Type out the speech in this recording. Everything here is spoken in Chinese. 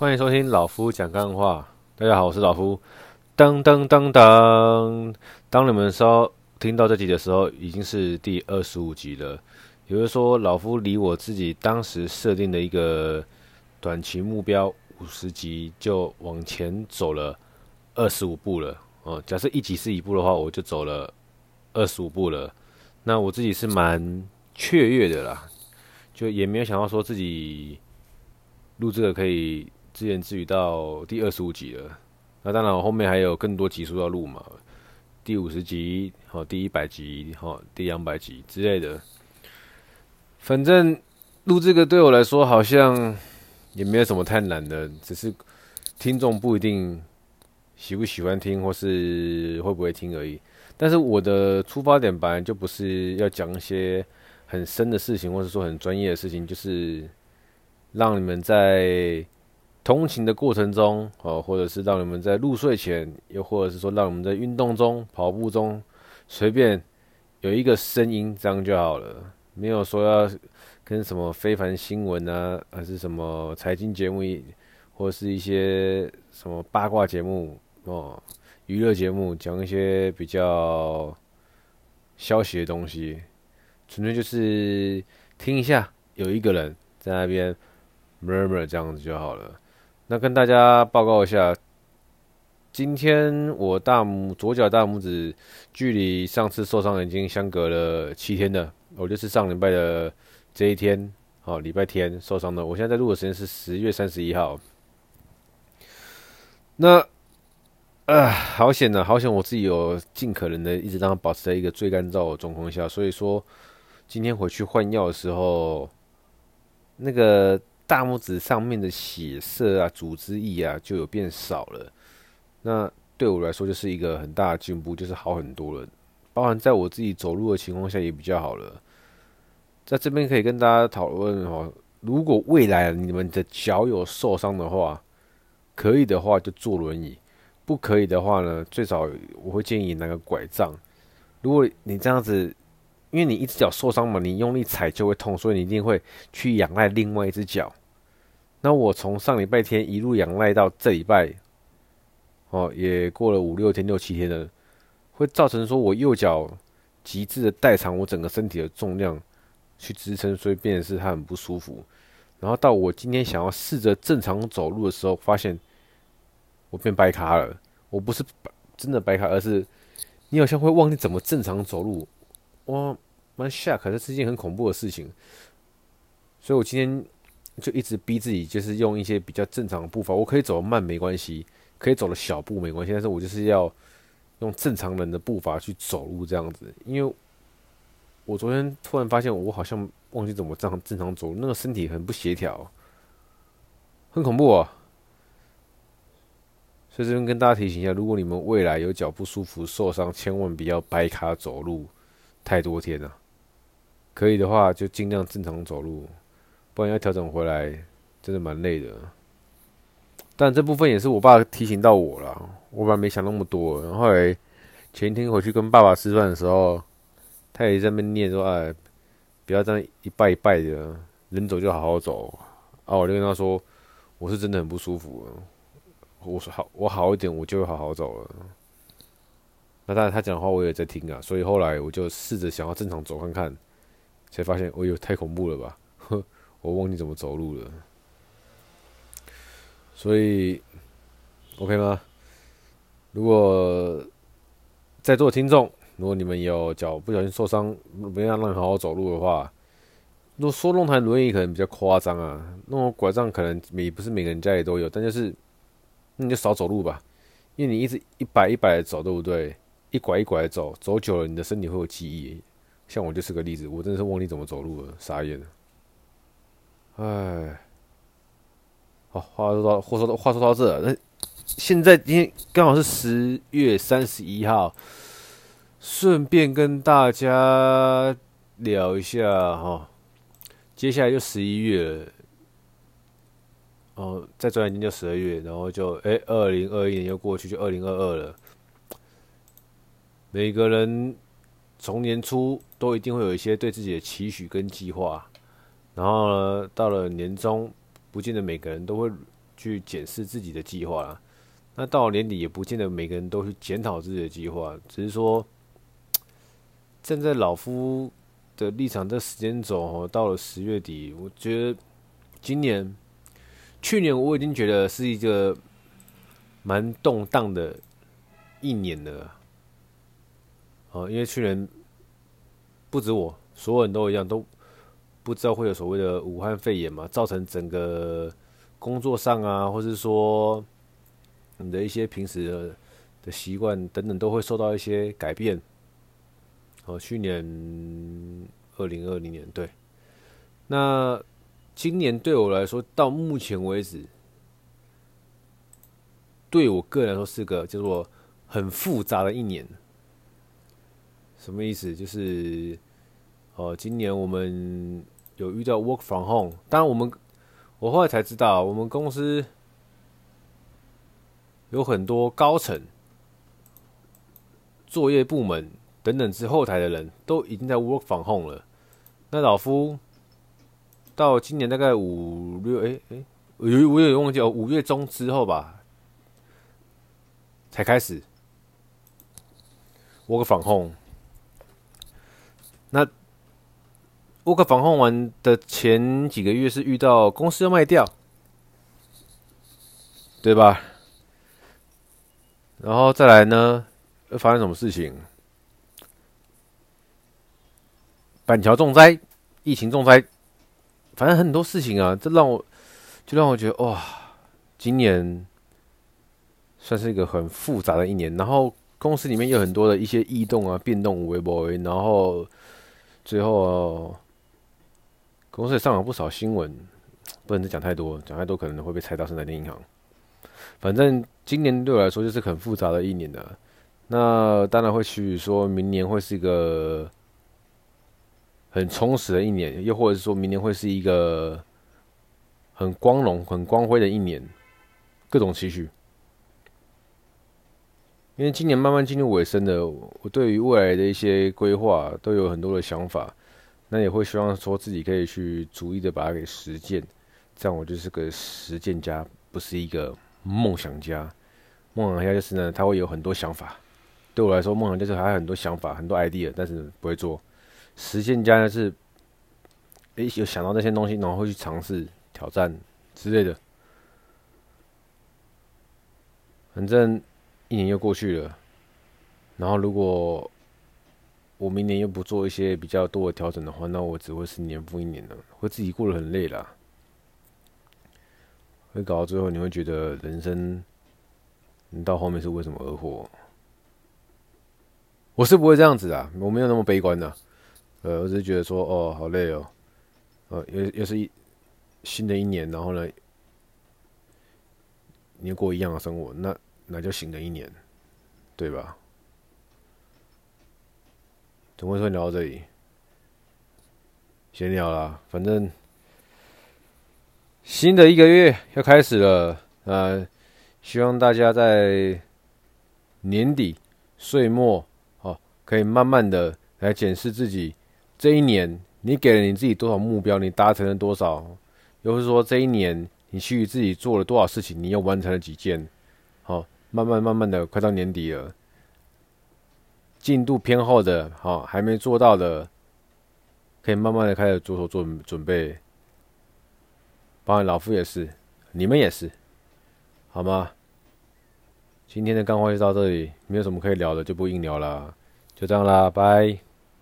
欢迎收听老夫讲干话。大家好，我是老夫。当当当当，当你们稍听到这集的时候，已经是第二十五集了。也就是说，老夫离我自己当时设定的一个短期目标五十集，就往前走了二十五步了。哦，假设一集是一步的话，我就走了二十五步了。那我自己是蛮雀跃的啦，就也没有想到说自己录这个可以。自言自语到第二十五集了，那当然我后面还有更多集数要录嘛，第五十集、好第一百集、好第两百集之类的。反正录这个对我来说好像也没有什么太难的，只是听众不一定喜不喜欢听或是会不会听而已。但是我的出发点本来就不是要讲一些很深的事情，或者说很专业的事情，就是让你们在。通勤的过程中，哦，或者是让你们在入睡前，又或者是说让你们在运动中、跑步中，随便有一个声音，这样就好了。没有说要跟什么非凡新闻啊，还是什么财经节目，或是一些什么八卦节目哦，娱乐节目，讲一些比较消息的东西，纯粹就是听一下，有一个人在那边 murmur 这样子就好了。那跟大家报告一下，今天我大拇左脚大拇指距离上次受伤已经相隔了七天了。我就是上礼拜的这一天，好，礼拜天受伤的。我现在在录的时间是十月三十一号。那，啊，好险呐，好险！我自己有尽可能的一直让它保持在一个最干燥的状况下。所以说，今天回去换药的时候，那个。大拇指上面的血色啊、组织液啊，就有变少了。那对我来说就是一个很大的进步，就是好很多了。包含在我自己走路的情况下也比较好了。在这边可以跟大家讨论哦，如果未来你们的脚有受伤的话，可以的话就坐轮椅；不可以的话呢，最少我会建议你拿个拐杖。如果你这样子。因为你一只脚受伤嘛，你用力踩就会痛，所以你一定会去仰赖另外一只脚。那我从上礼拜天一路仰赖到这礼拜，哦，也过了五六天、六七天了，会造成说我右脚极致的代偿我整个身体的重量去支撑，所以变得是它很不舒服。然后到我今天想要试着正常走路的时候，发现我变白卡了。我不是真的白卡，而是你好像会忘记怎么正常走路。哇，蛮吓，可是是件很恐怖的事情，所以我今天就一直逼自己，就是用一些比较正常的步伐。我可以走得慢没关系，可以走的小步没关系，但是我就是要用正常人的步伐去走路这样子。因为我昨天突然发现，我好像忘记怎么这样正常走路，那个身体很不协调，很恐怖啊！所以这边跟大家提醒一下，如果你们未来有脚不舒服、受伤，千万不要掰卡走路。太多天了，可以的话就尽量正常走路，不然要调整回来真的蛮累的。但这部分也是我爸提醒到我了，我本来没想那么多。然后来前一天回去跟爸爸吃饭的时候，他也在那边念说：“哎，不要这样一拜一拜的，能走就好好走。”啊，我就跟他说：“我是真的很不舒服，我说好，我好一点，我就会好好走了。”那当然，他讲的话我也在听啊，所以后来我就试着想要正常走看看，才发现，哎呦，太恐怖了吧！呵，我忘记怎么走路了。所以，OK 吗？如果在座听众，如果你们有脚不小心受伤，没让让你好好走路的话，如果说弄台轮椅可能比较夸张啊，弄拐杖可能每不是每个人家里都有，但就是那你就少走路吧，因为你一直一摆一摆的走，对不对？一拐一拐的走，走久了，你的身体会有记忆。像我就是个例子，我真的是忘记怎么走路了，傻眼了。哎，好，话说到，话说到，话说到这，那现在今天刚好是十月三十一号，顺便跟大家聊一下哈，接下来就十一月了，哦，再转眼间就十二月，然后就哎，二零二一年又过去，就二零二二了。每个人从年初都一定会有一些对自己的期许跟计划，然后呢，到了年终，不见得每个人都会去检视自己的计划啦。那到了年底，也不见得每个人都去检讨自己的计划，只是说站在老夫的立场，这时间轴到了十月底，我觉得今年、去年我已经觉得是一个蛮动荡的一年了。哦，因为去年不止我，所有人都一样，都不知道会有所谓的武汉肺炎嘛，造成整个工作上啊，或是说你的一些平时的习惯等等，都会受到一些改变。哦，去年二零二零年，对，那今年对我来说，到目前为止，对我个人来说是个叫做很复杂的一年。什么意思？就是，哦，今年我们有遇到 work from home。当然，我们我后来才知道，我们公司有很多高层、作业部门等等之后台的人都已经在 work from home 了。那老夫到今年大概五六哎哎，我有我有点忘记哦，五月中之后吧，才开始 work from home。那沃克防控完的前几个月是遇到公司要卖掉，对吧？然后再来呢，会发生什么事情？板桥重灾，疫情重灾，反正很多事情啊，这让我就让我觉得哇，今年算是一个很复杂的一年。然后公司里面有很多的一些异动啊、变动、微博，然后。最后、公司也上了不少新闻，不能再讲太多，讲太多可能会被猜到是哪间银行。反正今年对我来说就是很复杂的一年了。那当然会去说明年会是一个很充实的一年，又或者是说明年会是一个很光荣、很光辉的一年，各种期许。因为今年慢慢进入尾声了，我对于未来的一些规划都有很多的想法，那也会希望说自己可以去逐一的把它给实践，这样我就是个实践家，不是一个梦想家。梦想家就是呢，他会有很多想法，对我来说，梦想就是还有很多想法、很多 idea，但是不会做。实践家呢是，诶，有想到那些东西，然后会去尝试、挑战之类的，反正。一年又过去了，然后如果我明年又不做一些比较多的调整的话，那我只会是年复一年的，会自己过得很累啦，会搞到最后你会觉得人生，你到后面是为什么而活？我是不会这样子啊，我没有那么悲观的，呃，我只是觉得说，哦，好累哦，呃，又又是一新的一年，然后呢，你又过一样的生活，那。那就新的一年，对吧？怎么会说聊到这里？闲聊啦，反正新的一个月要开始了，呃，希望大家在年底岁末哦，可以慢慢的来检视自己这一年，你给了你自己多少目标，你达成了多少？又是说这一年你去自己做了多少事情，你又完成了几件？好。慢慢慢慢的，快到年底了，进度偏后的，好还没做到的，可以慢慢的开始着手做准备。包括老夫也是，你们也是，好吗？今天的干货就到这里，没有什么可以聊的，就不硬聊了，就这样啦，拜。